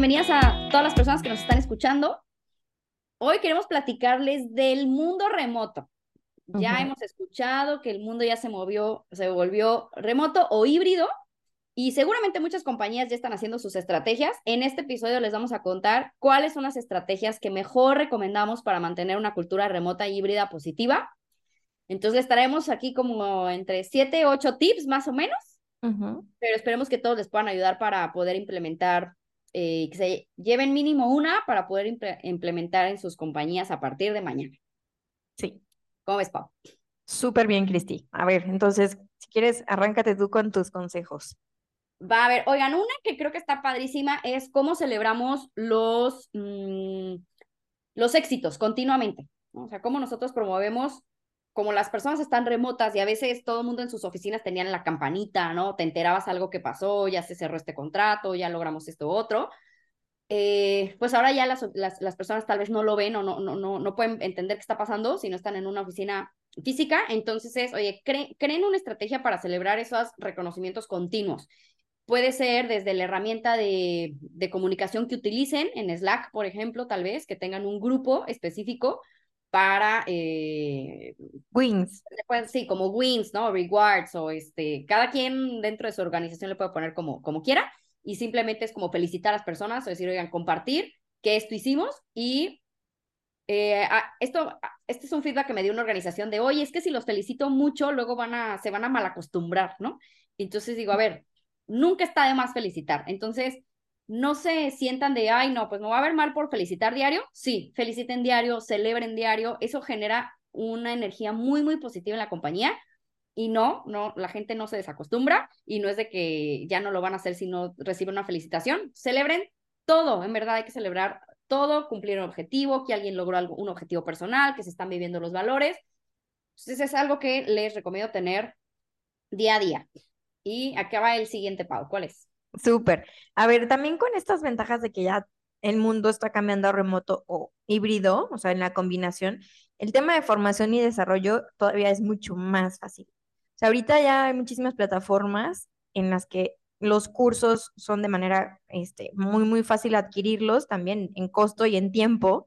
bienvenidas a todas las personas que nos están escuchando. Hoy queremos platicarles del mundo remoto. Ya hemos escuchado que el mundo ya se movió, se volvió remoto o híbrido y seguramente muchas compañías ya están haciendo sus estrategias. En este episodio les vamos a contar cuáles son las estrategias que mejor recomendamos para mantener una cultura remota e híbrida positiva. Entonces estaremos aquí como entre 7, 8 tips más o menos, pero esperemos que todos les puedan ayudar para poder implementar eh, que se lleven mínimo una para poder implementar en sus compañías a partir de mañana. Sí. ¿Cómo ves, Pau? Súper bien, Cristi. A ver, entonces, si quieres, arráncate tú con tus consejos. Va a ver, oigan, una que creo que está padrísima es cómo celebramos los, mm, los éxitos continuamente. O sea, cómo nosotros promovemos como las personas están remotas y a veces todo el mundo en sus oficinas tenían la campanita, ¿no? Te enterabas algo que pasó, ya se cerró este contrato, ya logramos esto otro. Eh, pues ahora ya las, las, personas tal vez no lo ven o no, no, no, no pueden entender qué está pasando si no están en una oficina física. Entonces es, oye, creen una estrategia para celebrar esos reconocimientos continuos. Puede ser desde la herramienta de, de comunicación que utilicen en Slack, por ejemplo, tal vez, que tengan un grupo específico para eh, wins. sí, como wins, ¿no? Rewards o este, cada quien dentro de su organización le puede poner como, como quiera y simplemente es como felicitar a las personas o decir, oigan, compartir que esto hicimos y eh, ah, esto, ah, este es un feedback que me dio una organización de, oye, es que si los felicito mucho, luego van a, se van a malacostumbrar, ¿no? Entonces digo, a ver, nunca está de más felicitar. Entonces, no se sientan de, ay, no, pues me va a ver mal por felicitar diario. Sí, feliciten diario, celebren diario. Eso genera una energía muy, muy positiva en la compañía. Y no, no, la gente no se desacostumbra y no es de que ya no lo van a hacer si no reciben una felicitación. Celebren todo, en verdad hay que celebrar todo, cumplir un objetivo, que alguien logró algo, un objetivo personal, que se están viviendo los valores. Entonces es algo que les recomiendo tener día a día. Y acaba el siguiente, Pau. ¿Cuál es? Súper. A ver, también con estas ventajas de que ya el mundo está cambiando a remoto o híbrido, o sea, en la combinación, el tema de formación y desarrollo todavía es mucho más fácil. O sea, ahorita ya hay muchísimas plataformas en las que los cursos son de manera este, muy, muy fácil adquirirlos también en costo y en tiempo.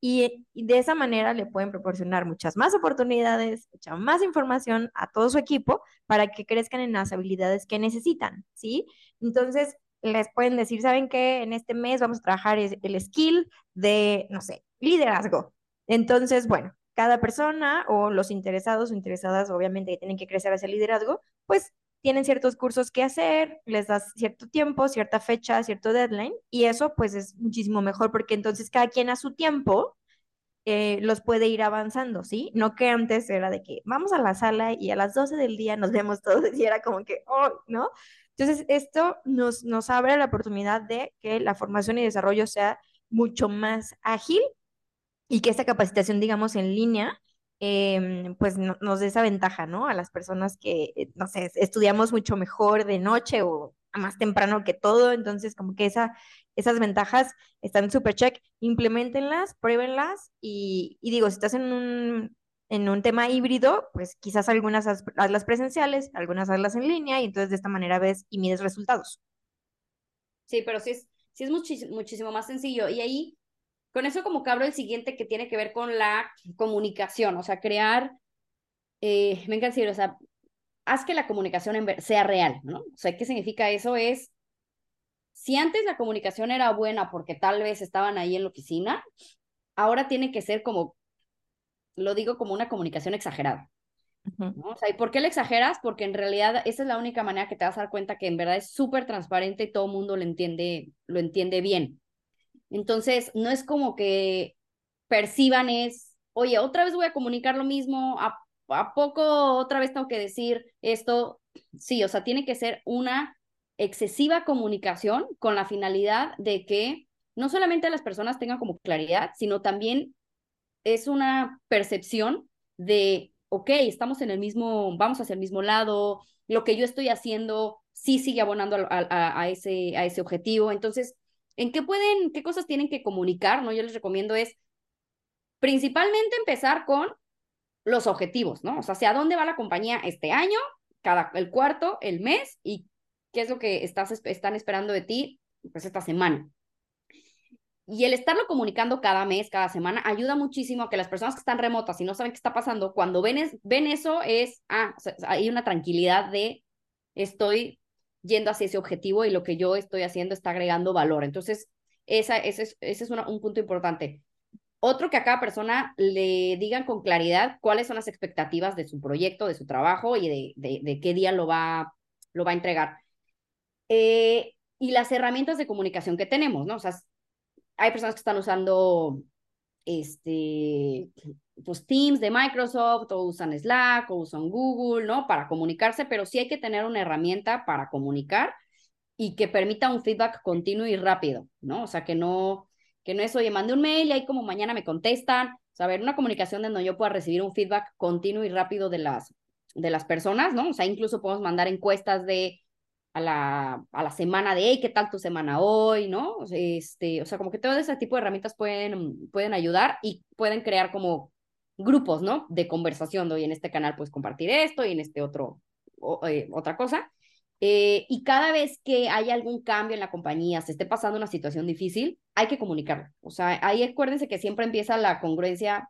Y, de esa manera le pueden proporcionar muchas más oportunidades, mucha más información a todo su equipo para que crezcan en las habilidades que necesitan, ¿sí? Entonces, les pueden decir, ¿saben qué? En este mes vamos a trabajar el skill de, no sé, liderazgo. Entonces, bueno, cada persona o los interesados o interesadas, obviamente, que tienen que crecer ese liderazgo, pues tienen ciertos cursos que hacer, les das cierto tiempo, cierta fecha, cierto deadline, y eso pues es muchísimo mejor porque entonces cada quien a su tiempo eh, los puede ir avanzando, ¿sí? No que antes era de que vamos a la sala y a las 12 del día nos vemos todos y era como que, oh, ¿no? Entonces, esto nos, nos abre la oportunidad de que la formación y desarrollo sea mucho más ágil y que esta capacitación, digamos, en línea, Em, pues nos dé esa ventaja, ¿no? A las personas que, eh, no sé, estudiamos mucho mejor de noche o más temprano que todo, entonces como que esa, esas ventajas están súper check, implementenlas, pruébenlas y, y, digo, si estás en un, en un tema híbrido, pues quizás algunas hazlas presenciales, algunas hazlas en línea y entonces de esta manera ves y mides resultados. Sí, pero sí es, sí es muchísimo más sencillo y ahí con eso como que el siguiente que tiene que ver con la comunicación, o sea, crear, eh, me encanta decir, o sea, haz que la comunicación sea real, ¿no? O sea, ¿qué significa eso? Es, si antes la comunicación era buena porque tal vez estaban ahí en la oficina, ahora tiene que ser como, lo digo como una comunicación exagerada. ¿no? O sea, ¿y por qué le exageras? Porque en realidad esa es la única manera que te vas a dar cuenta que en verdad es súper transparente y todo el mundo lo entiende, lo entiende bien. Entonces, no es como que perciban es, oye, otra vez voy a comunicar lo mismo, ¿a, a poco otra vez tengo que decir esto? Sí, o sea, tiene que ser una excesiva comunicación con la finalidad de que no solamente las personas tengan como claridad, sino también es una percepción de, ok, estamos en el mismo, vamos hacia el mismo lado, lo que yo estoy haciendo sí sigue abonando a, a, ese, a ese objetivo. Entonces, ¿En qué pueden, qué cosas tienen que comunicar? ¿no? Yo les recomiendo es principalmente empezar con los objetivos, ¿no? O sea, hacia dónde va la compañía este año, cada, el cuarto, el mes y qué es lo que estás, están esperando de ti, pues esta semana. y el estarlo comunicando cada mes, cada semana, ayuda muchísimo a que las personas que están remotas y no saben qué está pasando, cuando ven, es, ven eso es, ah, hay una tranquilidad de estoy yendo hacia ese objetivo y lo que yo estoy haciendo está agregando valor. Entonces, esa, ese es, ese es un punto importante. Otro que a cada persona le digan con claridad cuáles son las expectativas de su proyecto, de su trabajo y de, de, de qué día lo va, lo va a entregar. Eh, y las herramientas de comunicación que tenemos, ¿no? O sea, hay personas que están usando este, pues Teams de Microsoft o usan Slack o usan Google, ¿no? Para comunicarse, pero sí hay que tener una herramienta para comunicar y que permita un feedback continuo y rápido, ¿no? O sea, que no, que no es, oye, mandé un mail y ahí como mañana me contestan, o sea, ver una comunicación donde yo pueda recibir un feedback continuo y rápido de las, de las personas, ¿no? O sea, incluso podemos mandar encuestas de a la, a la semana de, hey, ¿qué tal tu semana hoy? ¿No? Este, o sea, como que todo ese tipo de herramientas pueden, pueden ayudar y pueden crear como grupos, ¿no? De conversación, hoy en este canal puedes compartir esto y en este otro eh, otra cosa. Eh, y cada vez que hay algún cambio en la compañía, se esté pasando una situación difícil, hay que comunicarlo. O sea, ahí acuérdense que siempre empieza la congruencia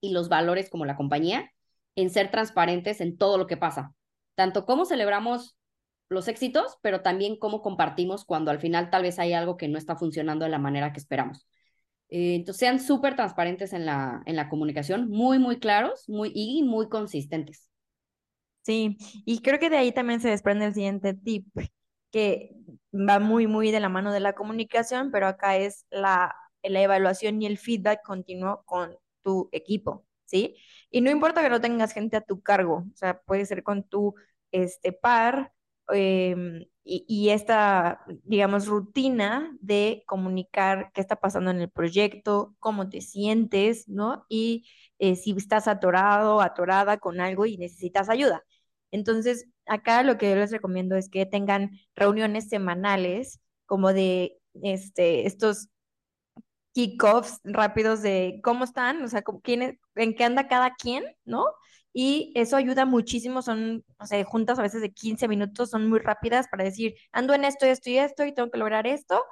y los valores como la compañía en ser transparentes en todo lo que pasa. Tanto cómo celebramos los éxitos, pero también cómo compartimos cuando al final tal vez hay algo que no está funcionando de la manera que esperamos. Eh, entonces sean súper transparentes en la, en la comunicación, muy, muy claros muy, y muy consistentes. Sí, y creo que de ahí también se desprende el siguiente tip, que va muy, muy de la mano de la comunicación, pero acá es la, la evaluación y el feedback continuo con tu equipo, ¿sí? Y no importa que no tengas gente a tu cargo, o sea, puede ser con tu este, par, Em, y, esta, digamos, rutina de comunicar qué está pasando en el proyecto, cómo te sientes, ¿no? Y eh, si estás atorado, atorada con algo y necesitas ayuda. Entonces, acá lo que yo les recomiendo es que tengan reuniones semanales como de este, estos kickoffs rápidos de cómo están, o sea, quién, en qué anda cada quien, ¿no? Y eso ayuda muchísimo, son, o sea, juntas a veces de 15 minutos, son muy rápidas para decir, ando en esto, esto y esto y tengo que lograr esto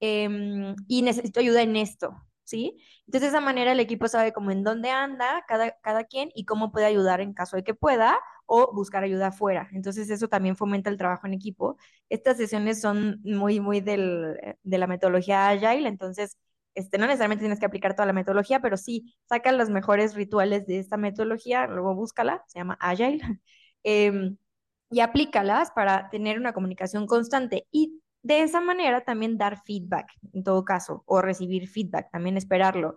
em, y necesito ayuda en esto, ¿sí? Entonces de esa manera el equipo sabe como en dónde anda cada, cada quien y cómo puede ayudar en caso de que pueda o buscar ayuda afuera. Entonces eso también fomenta el trabajo en equipo. Estas sesiones son muy, muy del, de la metodología Agile, entonces este, no necesariamente tienes que aplicar toda la metodología, pero sí, saca los mejores rituales de esta metodología, luego búscala, se llama Agile, em, y aplícalas para tener una comunicación constante y de esa manera también dar feedback, en todo caso, o recibir feedback, también esperarlo.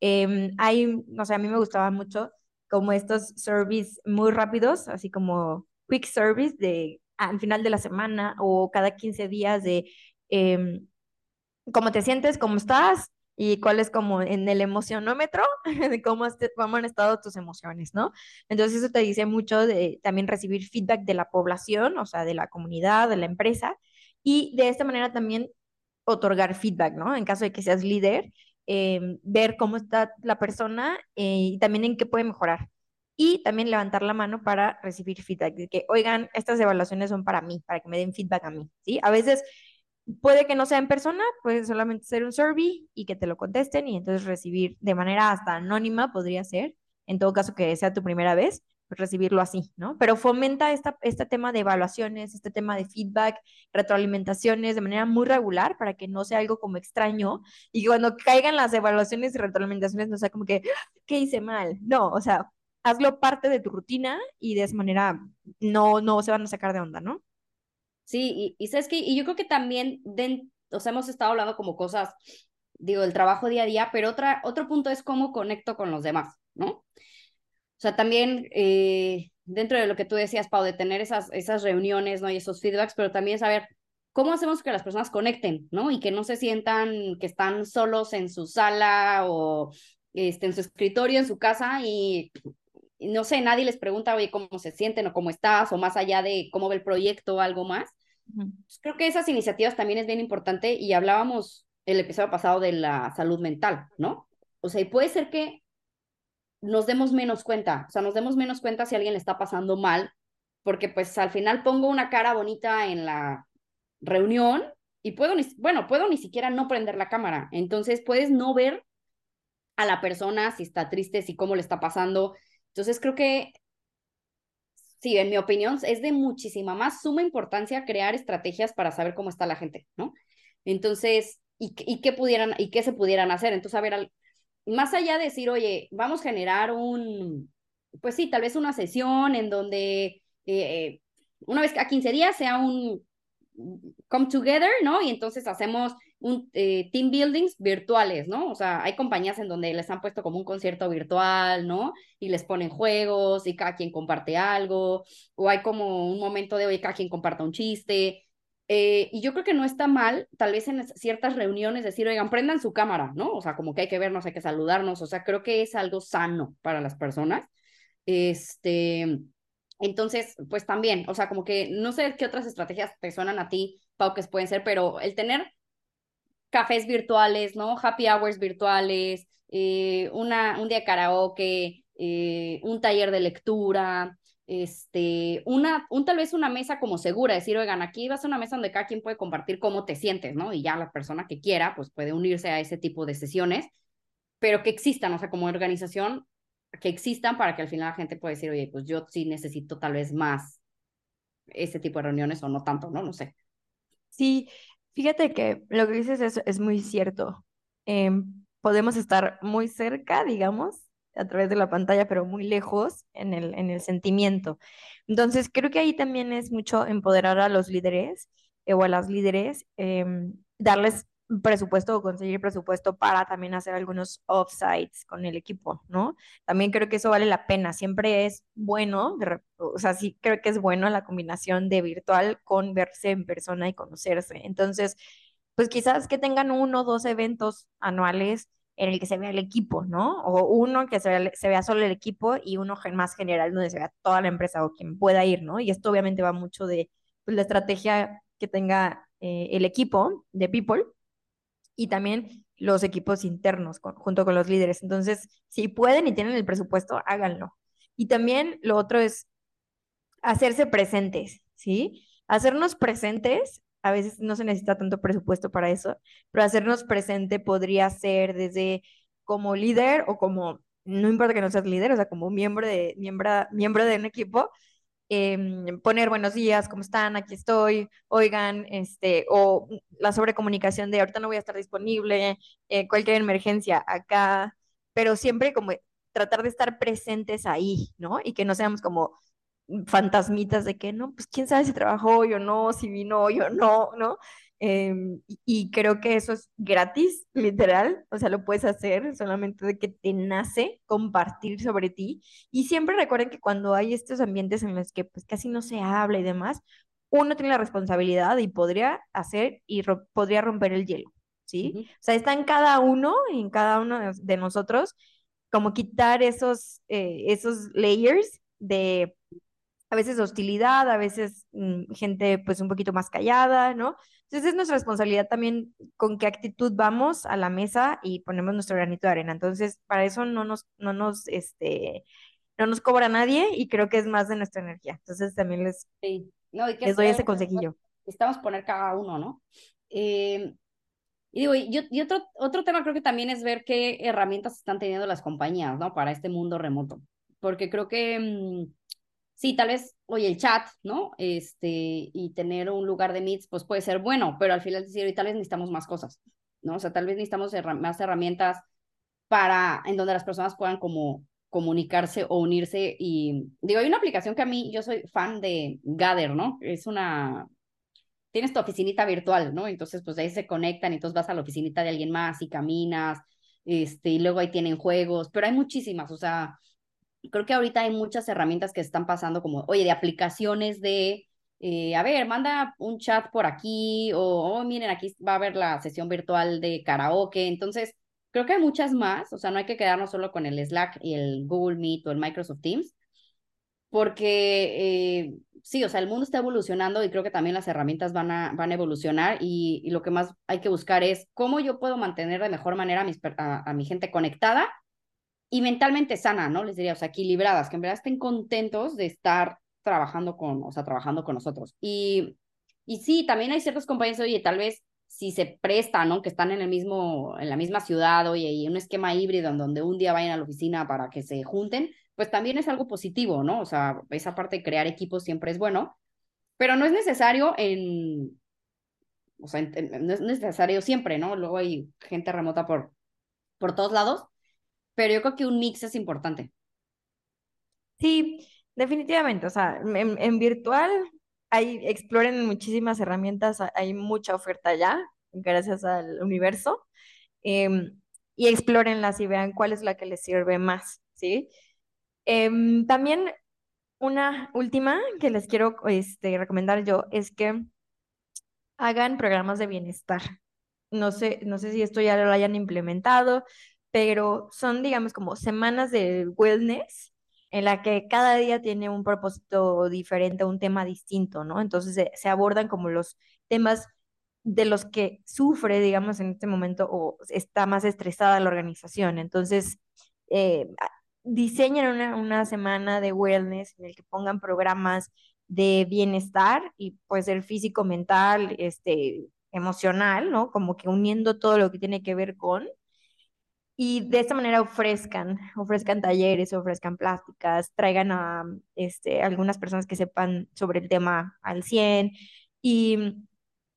Eh, hay, no sé, a mí me gustaba mucho como estos service muy rápidos, así como quick service de al final de la semana o cada 15 días de eh, cómo te sientes, cómo estás, y cuál es como en el emocionómetro de cómo, cómo han estado tus emociones, ¿no? Entonces eso te dice mucho de también recibir feedback de la población, o sea, de la comunidad, de la empresa, y de esta manera también otorgar feedback, ¿no? En caso de que seas líder, em, ver cómo está la persona eh, y también en qué puede mejorar. Y también levantar la mano para recibir feedback, de que, oigan, estas evaluaciones son para mí, para que me den feedback a mí, ¿sí? A veces Puede que no sea en persona, puede solamente ser un survey y que te lo contesten y entonces recibir de manera hasta anónima podría ser, en todo caso que sea tu primera vez, pues recibirlo así, ¿no? Pero fomenta esta, este tema de evaluaciones, este tema de feedback, retroalimentaciones de manera muy regular para que no sea algo como extraño y que cuando caigan las evaluaciones y retroalimentaciones no sea como que, ¿qué hice mal? No, o sea, hazlo parte de tu rutina y de esa manera no, no se van a sacar de onda, ¿no? Sí, y, sabes que, y yo creo que también, o sea, hemos estado hablando como cosas, digo, del trabajo día a día, pero otra, otro punto es cómo conecto con los demás, ¿no? O sea, también eh, dentro de lo que tú decías, Pau, de tener esas, esas reuniones, ¿no? Y esos feedbacks, pero también saber cómo hacemos que las personas conecten, ¿no? Y que no se sientan que están solos en su sala o este, en su escritorio, en su casa y no sé, nadie les pregunta, oye, cómo se sienten o cómo estás, o más allá de cómo ve el proyecto o algo más. Pues, creo que esas iniciativas también es bien importante y hablábamos el episodio pasado de la salud mental, ¿no? O sea, y puede ser que nos demos menos cuenta, o sea, nos demos menos cuenta si alguien le está pasando mal, porque pues al final pongo una cara bonita en la reunión, y puedo, ni, bueno, puedo ni siquiera no prender la cámara. Entonces puedes no ver a la persona si está triste, si cómo le está pasando. Entonces creo que, sí, en mi opinión, es de muchísima más suma importancia crear estrategias para saber cómo está la gente, ¿no? Entonces, ¿y, qué pudieran, y qué se pudieran hacer? Entonces, a ver, más allá de decir, oye, vamos a generar un, pues sí, tal vez una sesión en donde eh, una vez a 15 días sea un come together, ¿no? Y entonces hacemos un eh, team buildings virtuales, ¿no? O sea, hay compañías en donde les han puesto como un concierto virtual, ¿no? Y les ponen juegos y cada quien comparte algo, o hay como un momento de, hoy cada quien comparta un chiste. Eh, y yo creo que no está mal, tal vez en ciertas reuniones, decir, oigan, prendan su cámara, ¿no? O sea, como que hay que vernos, hay que saludarnos, o sea, creo que es algo sano para las personas. Este, entonces, pues también, o sea, como que no sé qué otras estrategias te suenan a ti, Pau, que pueden ser, pero el tener cafés virtuales, ¿no? Happy hours virtuales, eh, una, un día de karaoke, eh, un taller de lectura, este, una, un tal vez una mesa como segura, decir, oigan, aquí va a una mesa donde cada quien puede compartir cómo te sientes, ¿no? Y ya la persona que quiera, pues puede unirse a ese tipo de sesiones, pero que existan, o sea, como organización, que existan para que al final la gente pueda decir, oye, pues yo sí necesito tal vez más ese tipo de reuniones o no tanto, ¿no? No sé. Sí, fíjate que lo que dices es, es muy cierto. Em, podemos estar muy cerca, digamos, a través de la pantalla, pero muy lejos en el, en el sentimiento. Entonces, creo que ahí también es mucho empoderar a los líderes eh, o a las líderes, em, darles presupuesto o conseguir presupuesto para también hacer algunos offsites con el equipo, ¿no? También creo que eso vale la pena. Siempre es bueno, o sea, sí creo que es bueno la combinación de virtual con verse en persona y conocerse. Entonces, pues quizás que tengan uno o dos eventos anuales en el que se vea el equipo, ¿no? O uno que se vea, solo el equipo y uno más general donde se vea toda la empresa o quien pueda ir, ¿no? Y esto obviamente va mucho de pues, la estrategia que tenga eh, el equipo de People y también los equipos internos junto con los líderes. Entonces, si pueden y tienen el presupuesto, háganlo. Y también lo otro es hacerse presentes, ¿sí? Hacernos presentes, a veces no se necesita tanto presupuesto para eso, pero hacernos presente podría ser desde como líder o como, no importa que no seas líder, o sea, como miembro de, miembro, miembro de un equipo, Em, poner buenos días, ¿cómo están? Aquí estoy, oigan, este, o la sobrecomunicación de ahorita no voy a estar disponible, eh, cualquier emergencia acá, pero siempre como tratar de estar presentes ahí, ¿no? Y que no seamos como fantasmitas de que no, pues quién sabe si trabajó hoy o no, si vino hoy o no, ¿no? Em, y, creo que eso es gratis, literal, o sea, lo puedes hacer solamente de que te nace compartir sobre ti. Y siempre recuerden que cuando hay estos ambientes en los que pues casi no se habla y demás, uno tiene la responsabilidad y podría hacer y podría romper el hielo, ¿sí? O sea, está en cada uno, en cada uno de, nosotros, como quitar esos, eh, esos layers de a veces hostilidad, a veces mm, gente pues un poquito más callada, ¿no? Entonces es nuestra responsabilidad también con qué actitud vamos a la mesa y ponemos nuestro granito de arena. Entonces, para eso no nos, no nos, este, no nos cobra nadie y creo que es más de nuestra energía. Entonces también les, no, y les doy ese consejillo. Estamos poner cada uno, ¿no? Eh, y digo, y, y, otro, otro tema creo que también es ver qué herramientas están teniendo las compañías, ¿no? Para este mundo remoto. Porque creo que... Mm, sí, tal vez, oye, el chat, ¿no? Este, y tener un lugar de meets, pues puede ser bueno, pero al final decir, y tal vez necesitamos más cosas, ¿no? O sea, tal vez necesitamos más herramientas para, en donde las personas puedan como comunicarse o unirse y, digo, hay una aplicación que a mí, yo soy fan de Gather, ¿no? Es una, tienes tu oficinita virtual, ¿no? Entonces, pues ahí se conectan y entonces vas a la oficinita de alguien más y caminas, este, y luego ahí tienen juegos, pero hay muchísimas, o sea, creo que ahorita hay muchas herramientas que están pasando como, oye, de aplicaciones de, eh, a ver, manda un chat por aquí o, oh, miren, aquí va a haber la sesión virtual de karaoke. Entonces, creo que hay muchas más, o sea, no hay que quedarnos solo con el Slack y el Google Meet o el Microsoft Teams, porque eh, sí, o sea, el mundo está evolucionando y creo que también las herramientas van a, van a evolucionar y, lo que más hay que buscar es cómo yo puedo mantener de mejor manera a mi gente conectada y mentalmente sana, ¿no? Les diría, o sea, equilibradas, que en verdad estén contentos de estar trabajando con, o sea, trabajando con nosotros. Y, y sí, también hay ciertos compañeros, oye, tal vez si se presta, ¿no? Que están en el mismo, en la misma ciudad, oye, y un esquema híbrido en donde un día vayan a la oficina para que se junten, pues también es algo positivo, ¿no? O sea, esa parte de crear equipos siempre es bueno, pero no es necesario en, o sea, no es necesario siempre, ¿no? Luego hay gente remota por, por todos lados, pero yo creo que un mix es importante. Sí, definitivamente, o sea, en, virtual hay, exploren muchísimas herramientas, hay mucha oferta ya, gracias al universo, em, y explórenlas y vean cuál es la que les sirve más, ¿sí? Em, también una última que les quiero este, recomendar yo es que hagan programas de bienestar. No sé, no sé si esto ya lo hayan implementado, pero son, digamos, como semanas de wellness en la que cada día tiene un propósito diferente, un tema distinto, ¿no? Entonces se, abordan como los temas de los que sufre, digamos, en este momento o está más estresada la organización. Entonces, eh, diseñan una, una semana de wellness en el que pongan programas de bienestar y pues el físico, mental, este, emocional, ¿no? Como que uniendo todo lo que tiene que ver con y de esta manera ofrezcan, ofrezcan talleres, ofrezcan plásticas, traigan a este, algunas personas que sepan sobre el tema al 100 y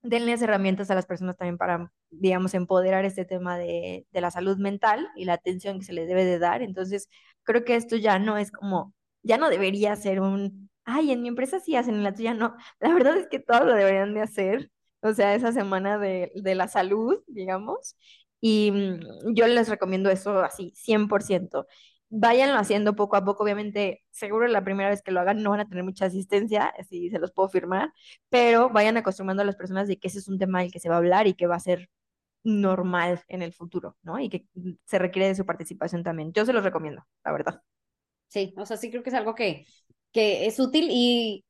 denles herramientas a las personas también para, digamos, empoderar este tema de, de la salud mental y la atención que se les debe de dar. Entonces, creo que esto ya no es como, ya no debería ser un, ay, en mi empresa sí hacen, en la tuya no. La verdad es que todos lo deberían de hacer. O sea, esa semana de, de la salud, digamos, y mm, yo les recomiendo eso así, 100%. Váyanlo haciendo poco a poco, obviamente, seguro la primera vez que lo hagan no van a tener mucha asistencia, así se los puedo firmar, pero vayan acostumbrando a las personas de que ese es un tema del que se va a hablar y que va a ser normal en el futuro, ¿no? Y que mm, se requiere de su participación también. Yo se los recomiendo, la verdad. Sí, o sea, sí creo que es algo que, que es útil y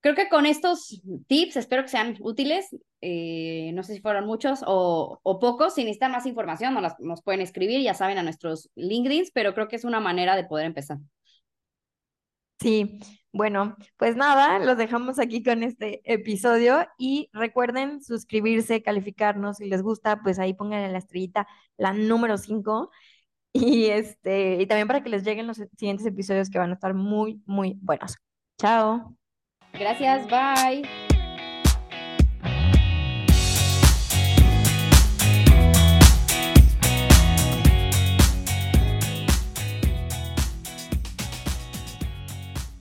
creo que con estos tips espero que sean útiles. Eh, no sé si fueron muchos o, pocos. Si necesitan más información, nos, nos pueden escribir, ya saben, a nuestros LinkedIn, pero creo que es una manera de poder empezar. Sí, bueno, pues nada, los dejamos aquí con este episodio y recuerden suscribirse, calificarnos, si les gusta, pues ahí pongan en la estrellita la número 5 y este y también para que les lleguen los siguientes episodios que van a estar muy muy buenos. Chao. Gracias, bye.